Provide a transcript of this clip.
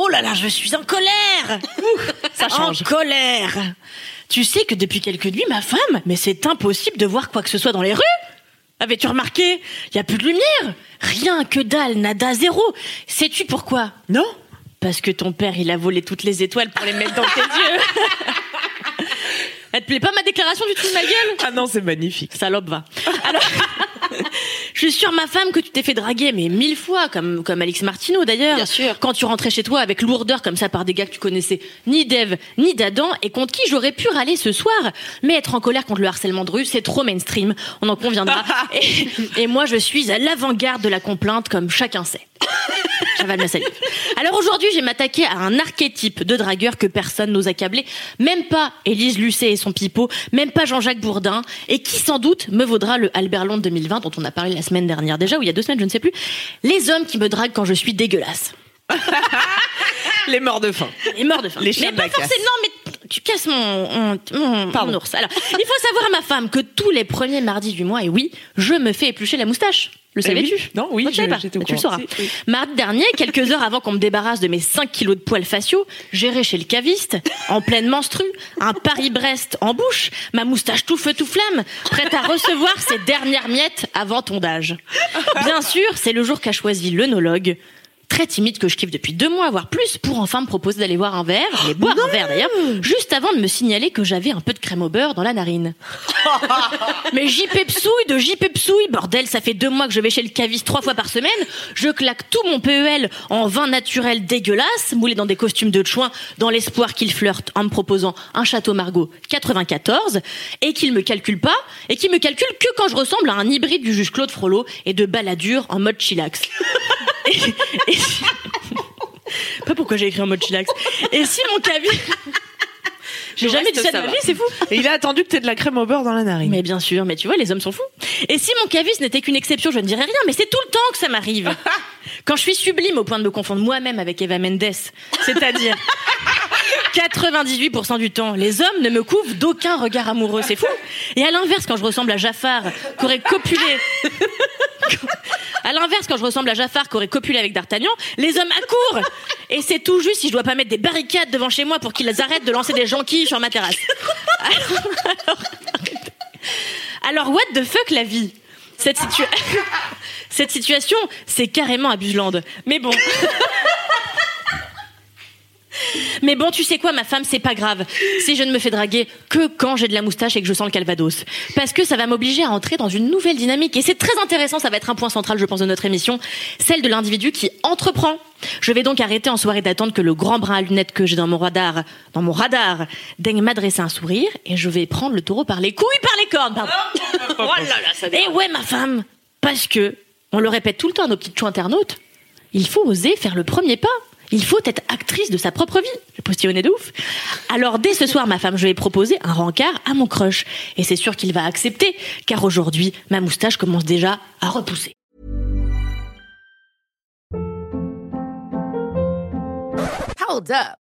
Oh là là, je suis en colère. Ça change. En colère. Tu sais que depuis quelques nuits, ma femme, mais c'est impossible de voir quoi que ce soit dans les rues. Avais-tu remarqué? Il y a plus de lumière. Rien que dalle, nada, zéro. Sais-tu pourquoi? Non. Parce que ton père, il a volé toutes les étoiles pour les mettre dans tes yeux. Elle te plaît pas ma déclaration du tout de ma gueule? Ah non, c'est magnifique. Salope va. Alors, je suis sûre, ma femme, que tu t'es fait draguer, mais mille fois, comme, comme Alex Martineau d'ailleurs. Bien sûr. Quand tu rentrais chez toi avec lourdeur comme ça par des gars que tu connaissais ni d'Eve, ni d'Adam, et contre qui j'aurais pu râler ce soir. Mais être en colère contre le harcèlement de rue, c'est trop mainstream, on en conviendra. et, et moi, je suis à l'avant-garde de la complainte, comme chacun sait. J'avale ma salive. Alors aujourd'hui, je vais m'attaquer à un archétype de dragueur que personne n'ose accabler. Même pas Élise Lucet et son pipeau, même pas Jean-Jacques Bourdin, et qui sans doute me vaudra le Albert Londres 2020 dont on a parlé la semaine dernière déjà, ou il y a deux semaines, je ne sais plus. Les hommes qui me draguent quand je suis dégueulasse. Les morts de faim. Les morts de faim. Les chiens mais de pas la casse. forcément, casses mon, mon, mon- Pardon. mon ours. Alors, il faut savoir à ma femme que tous les premiers mardis du mois, et oui, je me fais éplucher la moustache. Le Eh savais-tu? Oui. Non, oui, Moi, je pas. au Mais Tu le sauras. Oui. Mardi dernier, quelques heures avant qu'on me débarrasse de mes 5 kilos de poils faciaux, j'irai chez le caviste, en pleine menstrue, un Paris-Brest en bouche, ma moustache tout feu tout flamme, prête à recevoir ses dernières miettes avant tondage. Bien sûr, c'est le jour qu'a choisi l'œnologue, très timide que je kiffe depuis deux mois, voire plus, pour enfin me proposer d'aller voir un verre, mais boire un verre d'ailleurs, juste avant de me signaler que j'avais un peu de crème au beurre dans la narine. Mais j'y pepsouille de j'y pepsouille, bordel, ça fait deux mois que je vais chez le caviste trois fois par semaine, je claque tout mon PEL en vin naturel dégueulasse, moulé dans des costumes de chouin, dans l'espoir qu'il flirte en me proposant un château Margaux 94, et qu'il me calcule pas, et qu'il me calcule que quand je ressemble à un hybride du juge Claude Frollo et de baladure en mode chillax. Et- et- Pas pourquoi j'ai écrit en mode chillax. Et si mon caviste... J'ai jamais dit ça de ma vie, c'est fou. Et il a attendu que t'aies de la crème au beurre dans la narine. Mais bien sûr, mais tu vois, les hommes sont fous. Et si mon caviste n'était qu'une exception, je ne dirais rien, mais c'est tout le temps que ça m'arrive. Quand je suis sublime au point de me confondre moi-même avec Eva Mendes, c'est-à-dire 98% du temps, les hommes ne me couvrent d'aucun regard amoureux, c'est fou. Et à l'inverse, quand je ressemble à Jafar, qu'aurait copulé... À l'inverse, quand je ressemble à Jafar, qu'aurait copulé avec D'Artagnan, les hommes accourent. Et c'est tout juste si je dois pas mettre des barricades devant chez moi pour qu'ils arrêtent de lancer des jonquilles sur ma terrasse. Alors, what the fuck la vie? Cette, situa- Cette situation, c'est carrément abuseland. Mais bon. Mais bon, tu sais quoi, ma femme, c'est pas grave. Si je ne me fais draguer que quand j'ai de la moustache et que je sens le calvados. Parce que ça va m'obliger à entrer dans une nouvelle dynamique. Et c'est très intéressant, ça va être un point central, je pense, de notre émission. Celle de l'individu qui entreprend. Je vais donc arrêter en soirée d'attendre que le grand brin à lunettes que j'ai dans mon radar, dans mon radar, daigne m'adresser un sourire et je vais prendre le taureau par les couilles, par les cornes, pardon. Oh là là, ça Et ouais, ma femme, parce que, on le répète tout le temps à nos petites chou internautes, il faut oser faire le premier pas. Il faut être actrice de sa propre vie. Je postillonnais de ouf. Alors, dès ce soir, ma femme, je vais proposer un rencard à mon crush. Et c'est sûr qu'il va accepter, car aujourd'hui, ma moustache commence déjà à repousser. Hold up.